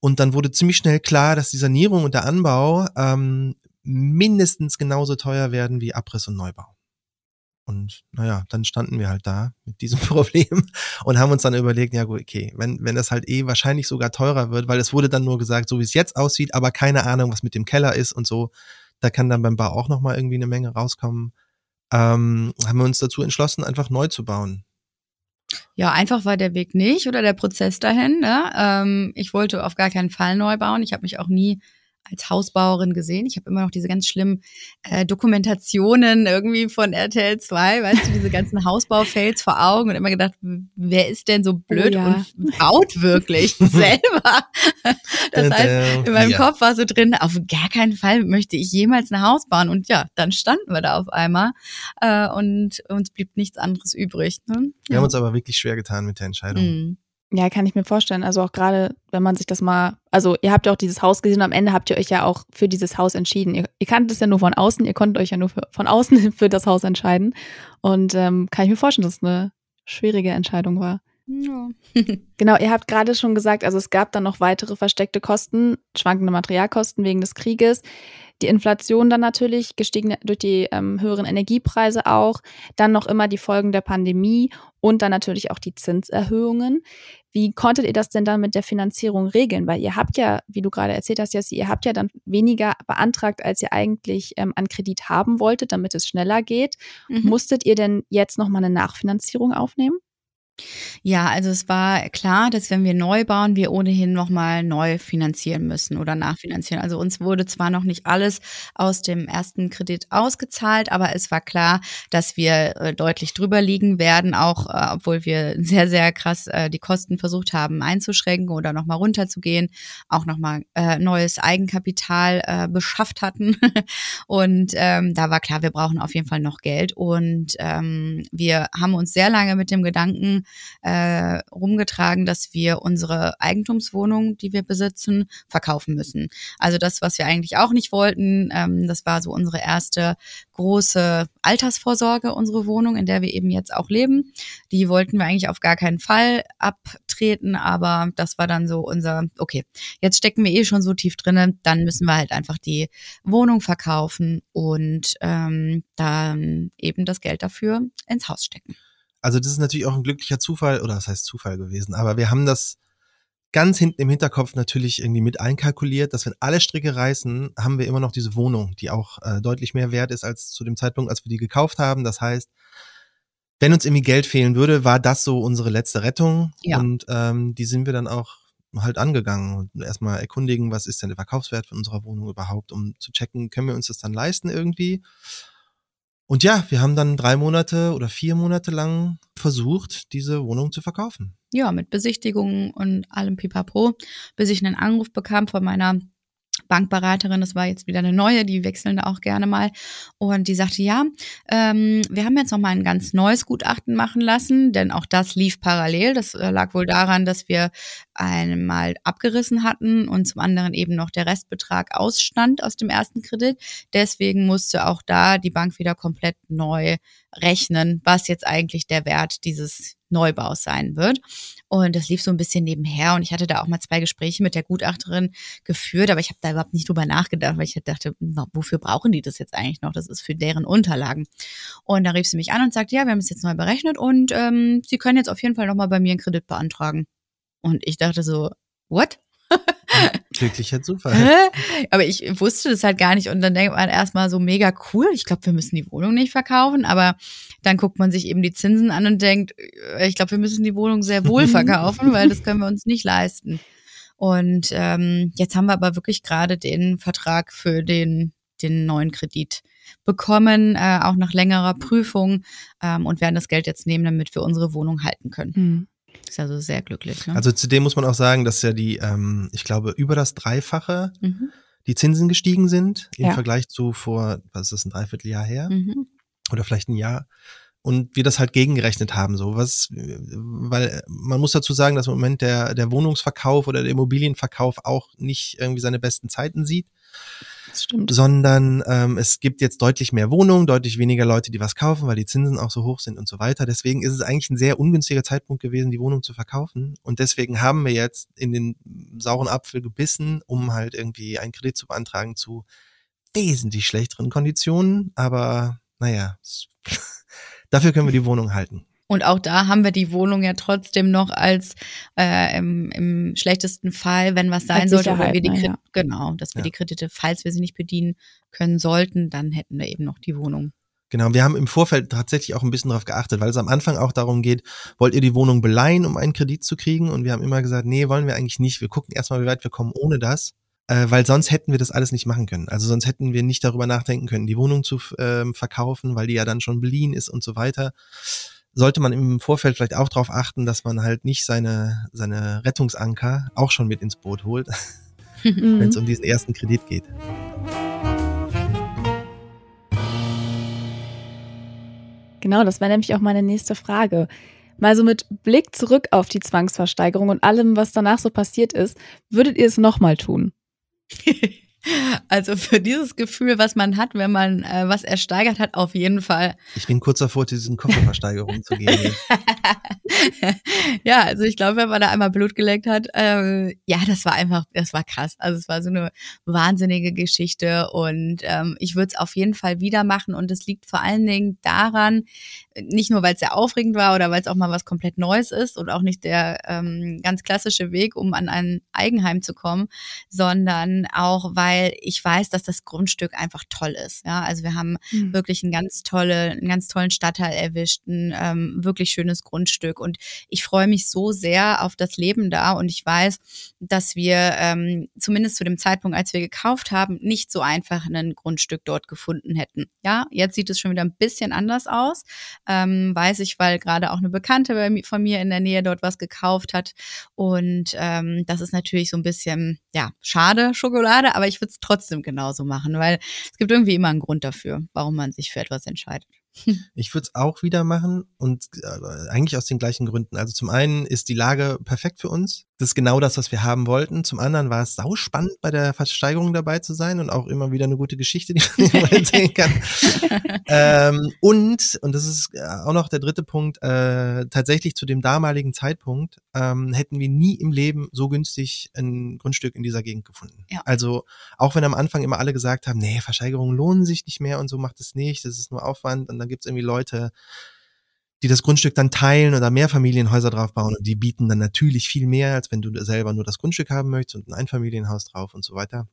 Und dann wurde ziemlich schnell klar, dass die Sanierung und der Anbau ähm, mindestens genauso teuer werden wie Abriss und Neubau. Und naja, dann standen wir halt da mit diesem Problem und haben uns dann überlegt, ja gut, okay, wenn, wenn das halt eh wahrscheinlich sogar teurer wird, weil es wurde dann nur gesagt, so wie es jetzt aussieht, aber keine Ahnung, was mit dem Keller ist und so, da kann dann beim Bau auch nochmal irgendwie eine Menge rauskommen, ähm, haben wir uns dazu entschlossen, einfach neu zu bauen. Ja, einfach war der Weg nicht oder der Prozess dahin. Ne? Ähm, ich wollte auf gar keinen Fall neu bauen. Ich habe mich auch nie als Hausbauerin gesehen. Ich habe immer noch diese ganz schlimmen äh, Dokumentationen irgendwie von RTL 2, weißt du, diese ganzen Hausbaufails vor Augen und immer gedacht, wer ist denn so blöd oh, ja. und baut wirklich selber? Das heißt, in meinem ja. Kopf war so drin, auf gar keinen Fall möchte ich jemals ein Haus bauen. Und ja, dann standen wir da auf einmal äh, und uns blieb nichts anderes übrig. Ne? Wir haben uns aber wirklich schwer getan mit der Entscheidung. Mhm. Ja, kann ich mir vorstellen. Also auch gerade, wenn man sich das mal, also ihr habt ja auch dieses Haus gesehen und am Ende habt ihr euch ja auch für dieses Haus entschieden. Ihr, ihr kanntet es ja nur von außen, ihr konntet euch ja nur für, von außen für das Haus entscheiden. Und ähm, kann ich mir vorstellen, dass es eine schwierige Entscheidung war. Ja. genau, ihr habt gerade schon gesagt, also es gab dann noch weitere versteckte Kosten, schwankende Materialkosten wegen des Krieges. Die Inflation dann natürlich, gestiegen durch die ähm, höheren Energiepreise auch, dann noch immer die Folgen der Pandemie und dann natürlich auch die Zinserhöhungen. Wie konntet ihr das denn dann mit der Finanzierung regeln? Weil ihr habt ja, wie du gerade erzählt hast, Jassi, ihr habt ja dann weniger beantragt, als ihr eigentlich ähm, an Kredit haben wolltet, damit es schneller geht. Mhm. Musstet ihr denn jetzt nochmal eine Nachfinanzierung aufnehmen? Ja, also es war klar, dass wenn wir neu bauen, wir ohnehin nochmal neu finanzieren müssen oder nachfinanzieren. Also uns wurde zwar noch nicht alles aus dem ersten Kredit ausgezahlt, aber es war klar, dass wir äh, deutlich drüber liegen werden, auch äh, obwohl wir sehr, sehr krass äh, die Kosten versucht haben einzuschränken oder nochmal runterzugehen, auch nochmal äh, neues Eigenkapital äh, beschafft hatten. und ähm, da war klar, wir brauchen auf jeden Fall noch Geld. Und ähm, wir haben uns sehr lange mit dem Gedanken äh, rumgetragen, dass wir unsere Eigentumswohnung, die wir besitzen, verkaufen müssen. Also das, was wir eigentlich auch nicht wollten, ähm, das war so unsere erste große Altersvorsorge, unsere Wohnung, in der wir eben jetzt auch leben. Die wollten wir eigentlich auf gar keinen Fall abtreten, aber das war dann so unser, okay, jetzt stecken wir eh schon so tief drinnen, dann müssen wir halt einfach die Wohnung verkaufen und ähm, dann eben das Geld dafür ins Haus stecken. Also das ist natürlich auch ein glücklicher Zufall, oder das heißt Zufall gewesen, aber wir haben das ganz hinten im Hinterkopf natürlich irgendwie mit einkalkuliert, dass wenn alle Stricke reißen, haben wir immer noch diese Wohnung, die auch äh, deutlich mehr wert ist als zu dem Zeitpunkt, als wir die gekauft haben. Das heißt, wenn uns irgendwie Geld fehlen würde, war das so unsere letzte Rettung. Ja. Und ähm, die sind wir dann auch halt angegangen und erstmal erkundigen, was ist denn der Verkaufswert von unserer Wohnung überhaupt, um zu checken, können wir uns das dann leisten irgendwie. Und ja, wir haben dann drei Monate oder vier Monate lang versucht, diese Wohnung zu verkaufen. Ja, mit Besichtigungen und allem Pipapo, bis ich einen Anruf bekam von meiner Bankberaterin, das war jetzt wieder eine neue, die wechseln da auch gerne mal. Und die sagte, ja, ähm, wir haben jetzt noch mal ein ganz neues Gutachten machen lassen, denn auch das lief parallel. Das äh, lag wohl daran, dass wir einmal abgerissen hatten und zum anderen eben noch der Restbetrag ausstand aus dem ersten Kredit. Deswegen musste auch da die Bank wieder komplett neu rechnen, was jetzt eigentlich der Wert dieses Neubaus sein wird. Und das lief so ein bisschen nebenher und ich hatte da auch mal zwei Gespräche mit der Gutachterin geführt, aber ich habe da überhaupt nicht drüber nachgedacht, weil ich dachte, wofür brauchen die das jetzt eigentlich noch? Das ist für deren Unterlagen. Und da rief sie mich an und sagte, ja, wir haben es jetzt neu berechnet und ähm, Sie können jetzt auf jeden Fall nochmal bei mir einen Kredit beantragen. Und ich dachte so, what? Glücklicher Zufall. aber ich wusste das halt gar nicht und dann denkt man erstmal so mega cool. Ich glaube, wir müssen die Wohnung nicht verkaufen, aber dann guckt man sich eben die Zinsen an und denkt, äh, ich glaube, wir müssen die Wohnung sehr wohl verkaufen, weil das können wir uns nicht leisten. Und ähm, jetzt haben wir aber wirklich gerade den Vertrag für den, den neuen Kredit bekommen, äh, auch nach längerer Prüfung ähm, und werden das Geld jetzt nehmen, damit wir unsere Wohnung halten können. Hm. Ist also sehr glücklich. Ne? Also zudem muss man auch sagen, dass ja die, ähm, ich glaube, über das Dreifache mhm. die Zinsen gestiegen sind im ja. Vergleich zu vor, was ist das, ein Dreivierteljahr her? Mhm. Oder vielleicht ein Jahr. Und wir das halt gegengerechnet haben, so was, weil man muss dazu sagen, dass im Moment der, der Wohnungsverkauf oder der Immobilienverkauf auch nicht irgendwie seine besten Zeiten sieht. Sondern ähm, es gibt jetzt deutlich mehr Wohnungen, deutlich weniger Leute, die was kaufen, weil die Zinsen auch so hoch sind und so weiter. Deswegen ist es eigentlich ein sehr ungünstiger Zeitpunkt gewesen, die Wohnung zu verkaufen. Und deswegen haben wir jetzt in den sauren Apfel gebissen, um halt irgendwie einen Kredit zu beantragen zu wesentlich schlechteren Konditionen. Aber naja, dafür können wir die Wohnung halten. Und auch da haben wir die Wohnung ja trotzdem noch als äh, im, im schlechtesten Fall, wenn was sein sollte, oder wir die Kredite, ja. genau, dass wir ja. die Kredite, falls wir sie nicht bedienen können sollten, dann hätten wir eben noch die Wohnung. Genau, wir haben im Vorfeld tatsächlich auch ein bisschen darauf geachtet, weil es am Anfang auch darum geht, wollt ihr die Wohnung beleihen, um einen Kredit zu kriegen? Und wir haben immer gesagt, nee, wollen wir eigentlich nicht. Wir gucken erstmal, wie weit wir kommen ohne das, äh, weil sonst hätten wir das alles nicht machen können. Also sonst hätten wir nicht darüber nachdenken können, die Wohnung zu äh, verkaufen, weil die ja dann schon beliehen ist und so weiter sollte man im Vorfeld vielleicht auch darauf achten, dass man halt nicht seine, seine Rettungsanker auch schon mit ins Boot holt, wenn es um diesen ersten Kredit geht. Genau, das wäre nämlich auch meine nächste Frage. Mal so mit Blick zurück auf die Zwangsversteigerung und allem, was danach so passiert ist, würdet ihr es nochmal tun? Also für dieses Gefühl, was man hat, wenn man äh, was ersteigert hat, auf jeden Fall. Ich bin kurz davor, diesen Kofferversteigerung zu gehen. ja, also ich glaube, wenn man da einmal Blut geleckt hat, äh, ja, das war einfach, das war krass. Also es war so eine wahnsinnige Geschichte und ähm, ich würde es auf jeden Fall wieder machen und es liegt vor allen Dingen daran, nicht nur, weil es sehr aufregend war oder weil es auch mal was komplett Neues ist und auch nicht der ähm, ganz klassische Weg, um an ein Eigenheim zu kommen, sondern auch, weil ich weiß, dass das Grundstück einfach toll ist. Ja, also wir haben mhm. wirklich einen ganz tolle, einen ganz tollen Stadtteil erwischt, ein ähm, wirklich schönes Grundstück und ich freue mich so sehr auf das Leben da und ich weiß, dass wir ähm, zumindest zu dem Zeitpunkt, als wir gekauft haben, nicht so einfach ein Grundstück dort gefunden hätten. Ja, jetzt sieht es schon wieder ein bisschen anders aus ähm, weiß ich, weil gerade auch eine Bekannte von mir in der Nähe dort was gekauft hat. Und ähm, das ist natürlich so ein bisschen, ja, schade Schokolade, aber ich würde es trotzdem genauso machen, weil es gibt irgendwie immer einen Grund dafür, warum man sich für etwas entscheidet. Ich würde es auch wieder machen und äh, eigentlich aus den gleichen Gründen. Also zum einen ist die Lage perfekt für uns. Das ist genau das, was wir haben wollten. Zum anderen war es sauspannend, bei der Versteigerung dabei zu sein und auch immer wieder eine gute Geschichte, die man erzählen kann. ähm, und, und das ist äh, auch noch der dritte Punkt, äh, tatsächlich zu dem damaligen Zeitpunkt ähm, hätten wir nie im Leben so günstig ein Grundstück in dieser Gegend gefunden. Ja. Also auch wenn am Anfang immer alle gesagt haben, nee, Versteigerungen lohnen sich nicht mehr und so macht es nicht, das ist nur Aufwand und dann gibt es irgendwie Leute, die das Grundstück dann teilen oder mehr Familienhäuser drauf bauen und die bieten dann natürlich viel mehr, als wenn du selber nur das Grundstück haben möchtest und ein Einfamilienhaus drauf und so weiter.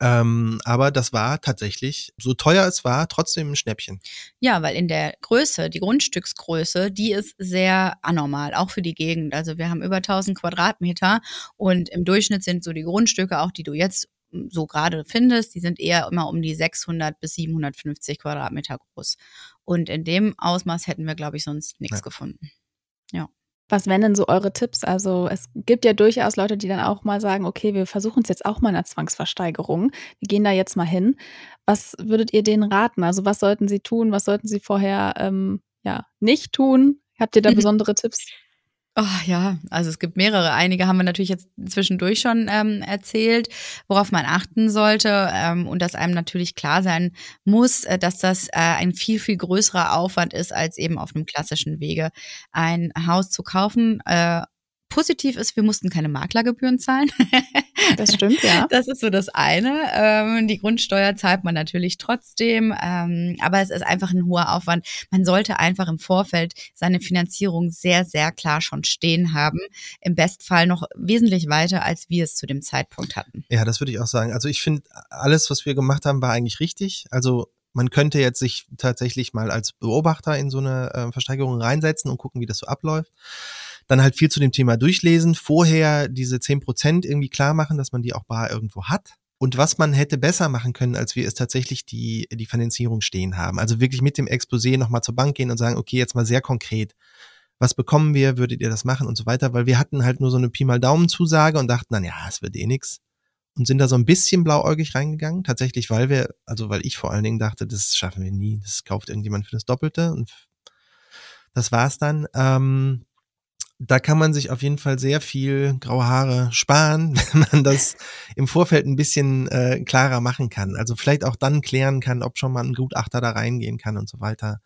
Ähm, aber das war tatsächlich, so teuer es war, trotzdem ein Schnäppchen. Ja, weil in der Größe, die Grundstücksgröße, die ist sehr anormal, auch für die Gegend. Also wir haben über 1000 Quadratmeter und im Durchschnitt sind so die Grundstücke, auch die du jetzt so gerade findest, die sind eher immer um die 600 bis 750 Quadratmeter groß. Und in dem Ausmaß hätten wir, glaube ich, sonst nichts ja. gefunden. Ja. Was wären denn so eure Tipps? Also es gibt ja durchaus Leute, die dann auch mal sagen, okay, wir versuchen es jetzt auch mal in einer Zwangsversteigerung. Wir gehen da jetzt mal hin. Was würdet ihr denen raten? Also was sollten sie tun? Was sollten sie vorher ähm, ja nicht tun? Habt ihr da besondere Tipps? Oh, ja, also es gibt mehrere. Einige haben wir natürlich jetzt zwischendurch schon ähm, erzählt, worauf man achten sollte ähm, und dass einem natürlich klar sein muss, äh, dass das äh, ein viel, viel größerer Aufwand ist, als eben auf einem klassischen Wege ein Haus zu kaufen. Äh, positiv ist, wir mussten keine Maklergebühren zahlen. Das stimmt, ja. Das ist so das eine. Ähm, die Grundsteuer zahlt man natürlich trotzdem, ähm, aber es ist einfach ein hoher Aufwand. Man sollte einfach im Vorfeld seine Finanzierung sehr, sehr klar schon stehen haben. Im Bestfall noch wesentlich weiter, als wir es zu dem Zeitpunkt hatten. Ja, das würde ich auch sagen. Also ich finde, alles, was wir gemacht haben, war eigentlich richtig. Also man könnte jetzt sich tatsächlich mal als Beobachter in so eine äh, Versteigerung reinsetzen und gucken, wie das so abläuft dann halt viel zu dem Thema durchlesen, vorher diese zehn Prozent irgendwie klar machen, dass man die auch bar irgendwo hat. Und was man hätte besser machen können, als wir es tatsächlich die, die Finanzierung stehen haben. Also wirklich mit dem Exposé nochmal zur Bank gehen und sagen, okay, jetzt mal sehr konkret, was bekommen wir, würdet ihr das machen und so weiter, weil wir hatten halt nur so eine Pi mal Daumen Zusage und dachten dann, ja, es wird eh nix und sind da so ein bisschen blauäugig reingegangen, tatsächlich, weil wir, also weil ich vor allen Dingen dachte, das schaffen wir nie, das kauft irgendjemand für das Doppelte und das war's dann. Ähm, da kann man sich auf jeden Fall sehr viel graue Haare sparen, wenn man das im Vorfeld ein bisschen äh, klarer machen kann. Also vielleicht auch dann klären kann, ob schon mal ein Gutachter da reingehen kann und so weiter.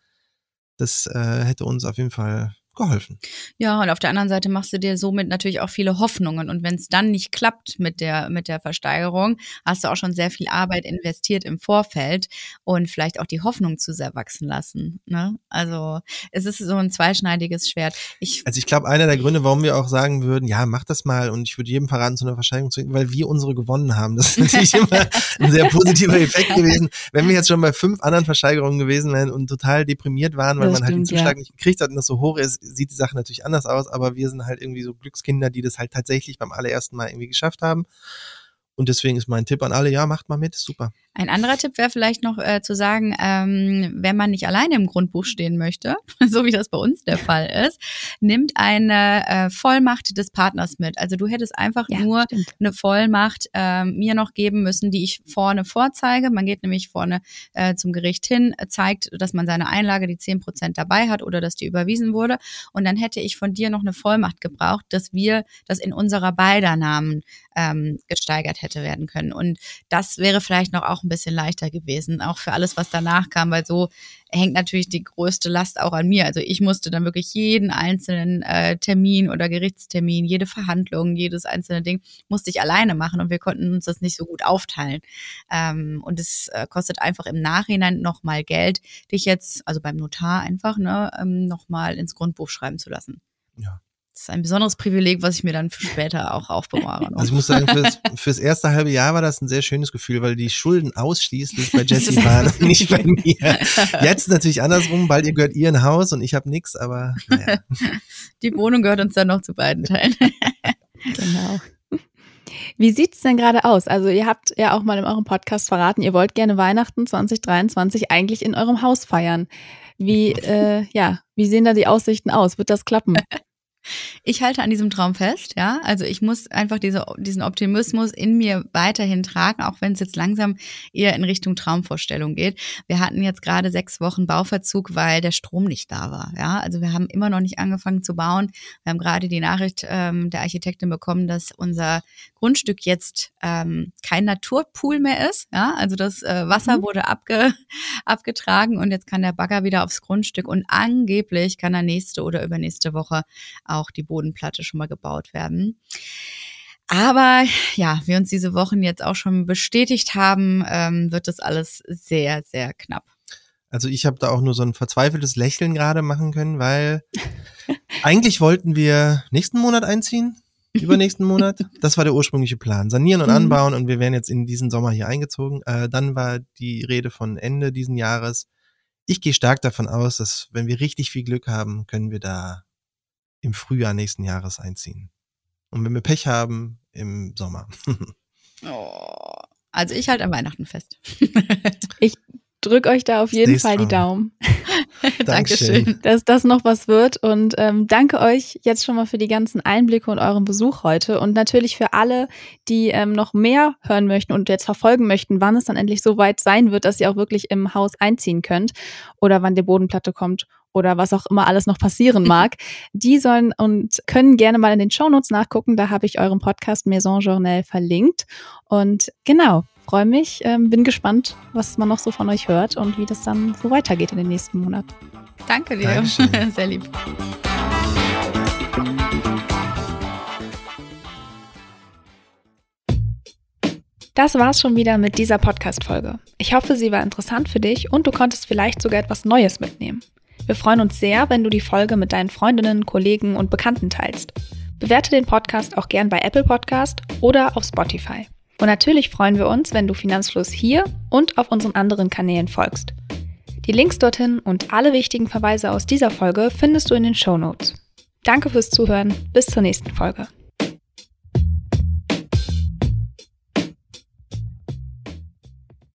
Das äh, hätte uns auf jeden Fall geholfen. Ja, und auf der anderen Seite machst du dir somit natürlich auch viele Hoffnungen. Und wenn es dann nicht klappt mit der, mit der Versteigerung, hast du auch schon sehr viel Arbeit investiert im Vorfeld und vielleicht auch die Hoffnung zu sehr wachsen lassen. Ne? Also es ist so ein zweischneidiges Schwert. Ich, also ich glaube, einer der Gründe, warum wir auch sagen würden, ja, mach das mal und ich würde jedem verraten, zu einer Versteigerung zu gehen, weil wir unsere gewonnen haben. Das ist natürlich immer ein sehr positiver Effekt gewesen. Wenn wir jetzt schon bei fünf anderen Versteigerungen gewesen wären und total deprimiert waren, weil das man stimmt, halt den Zuschlag ja. nicht gekriegt hat und das so hoch ist, sieht die Sache natürlich anders aus, aber wir sind halt irgendwie so Glückskinder, die das halt tatsächlich beim allerersten Mal irgendwie geschafft haben. Und deswegen ist mein Tipp an alle, ja, macht mal mit, super. Ein anderer Tipp wäre vielleicht noch äh, zu sagen, ähm, wenn man nicht alleine im Grundbuch stehen möchte, so wie das bei uns der Fall ist, nimmt eine äh, Vollmacht des Partners mit. Also du hättest einfach ja, nur stimmt. eine Vollmacht äh, mir noch geben müssen, die ich vorne vorzeige. Man geht nämlich vorne äh, zum Gericht hin, zeigt, dass man seine Einlage, die zehn Prozent dabei hat oder dass die überwiesen wurde. Und dann hätte ich von dir noch eine Vollmacht gebraucht, dass wir das in unserer beider Namen ähm, gesteigert hätte werden können. Und das wäre vielleicht noch auch auch ein bisschen leichter gewesen, auch für alles, was danach kam, weil so hängt natürlich die größte Last auch an mir. Also ich musste dann wirklich jeden einzelnen äh, Termin oder Gerichtstermin, jede Verhandlung, jedes einzelne Ding musste ich alleine machen und wir konnten uns das nicht so gut aufteilen. Ähm, und es äh, kostet einfach im Nachhinein nochmal Geld, dich jetzt, also beim Notar einfach, ne, ähm, nochmal ins Grundbuch schreiben zu lassen. Ja. Das ist ein besonderes Privileg, was ich mir dann für später auch aufbewahre. Also ich muss sagen, fürs, fürs erste halbe Jahr war das ein sehr schönes Gefühl, weil die Schulden ausschließlich bei Jessie waren und nicht bei mir. Jetzt natürlich andersrum, bald ihr gehört ihr ein Haus und ich habe nichts, aber naja. Die Wohnung gehört uns dann noch zu beiden Teilen. genau. Wie sieht's denn gerade aus? Also ihr habt ja auch mal in eurem Podcast verraten, ihr wollt gerne Weihnachten 2023 eigentlich in eurem Haus feiern. Wie, äh, ja, wie sehen da die Aussichten aus? Wird das klappen? Ich halte an diesem Traum fest, ja. Also ich muss einfach diese, diesen Optimismus in mir weiterhin tragen, auch wenn es jetzt langsam eher in Richtung Traumvorstellung geht. Wir hatten jetzt gerade sechs Wochen Bauverzug, weil der Strom nicht da war, ja. Also wir haben immer noch nicht angefangen zu bauen. Wir haben gerade die Nachricht ähm, der Architektin bekommen, dass unser Grundstück jetzt ähm, kein Naturpool mehr ist, ja. Also das äh, Wasser mhm. wurde abge, abgetragen und jetzt kann der Bagger wieder aufs Grundstück und angeblich kann er nächste oder übernächste Woche auch die Bodenplatte schon mal gebaut werden. Aber ja, wir uns diese Wochen jetzt auch schon bestätigt haben, ähm, wird das alles sehr, sehr knapp. Also ich habe da auch nur so ein verzweifeltes Lächeln gerade machen können, weil eigentlich wollten wir nächsten Monat einziehen, übernächsten Monat. Das war der ursprüngliche Plan. Sanieren und mhm. anbauen und wir wären jetzt in diesen Sommer hier eingezogen. Äh, dann war die Rede von Ende diesen Jahres. Ich gehe stark davon aus, dass wenn wir richtig viel Glück haben, können wir da im Frühjahr nächsten Jahres einziehen. Und wenn wir Pech haben, im Sommer. oh, also ich halte an Weihnachten fest. ich drück euch da auf jeden Fall die Daumen. Dankeschön. Dass das noch was wird. Und ähm, danke euch jetzt schon mal für die ganzen Einblicke und euren Besuch heute. Und natürlich für alle, die ähm, noch mehr hören möchten und jetzt verfolgen möchten, wann es dann endlich so weit sein wird, dass ihr auch wirklich im Haus einziehen könnt oder wann die Bodenplatte kommt oder was auch immer alles noch passieren mag, die sollen und können gerne mal in den Shownotes nachgucken. Da habe ich euren Podcast Maison Journal verlinkt. Und genau, freue mich, ähm, bin gespannt, was man noch so von euch hört und wie das dann so weitergeht in den nächsten Monaten. Danke dir, Dankeschön. sehr lieb. Das war's schon wieder mit dieser Podcast-Folge. Ich hoffe, sie war interessant für dich und du konntest vielleicht sogar etwas Neues mitnehmen. Wir freuen uns sehr, wenn du die Folge mit deinen Freundinnen, Kollegen und Bekannten teilst. Bewerte den Podcast auch gern bei Apple Podcast oder auf Spotify. Und natürlich freuen wir uns, wenn du Finanzfluss hier und auf unseren anderen Kanälen folgst. Die Links dorthin und alle wichtigen Verweise aus dieser Folge findest du in den Show Notes. Danke fürs Zuhören, bis zur nächsten Folge.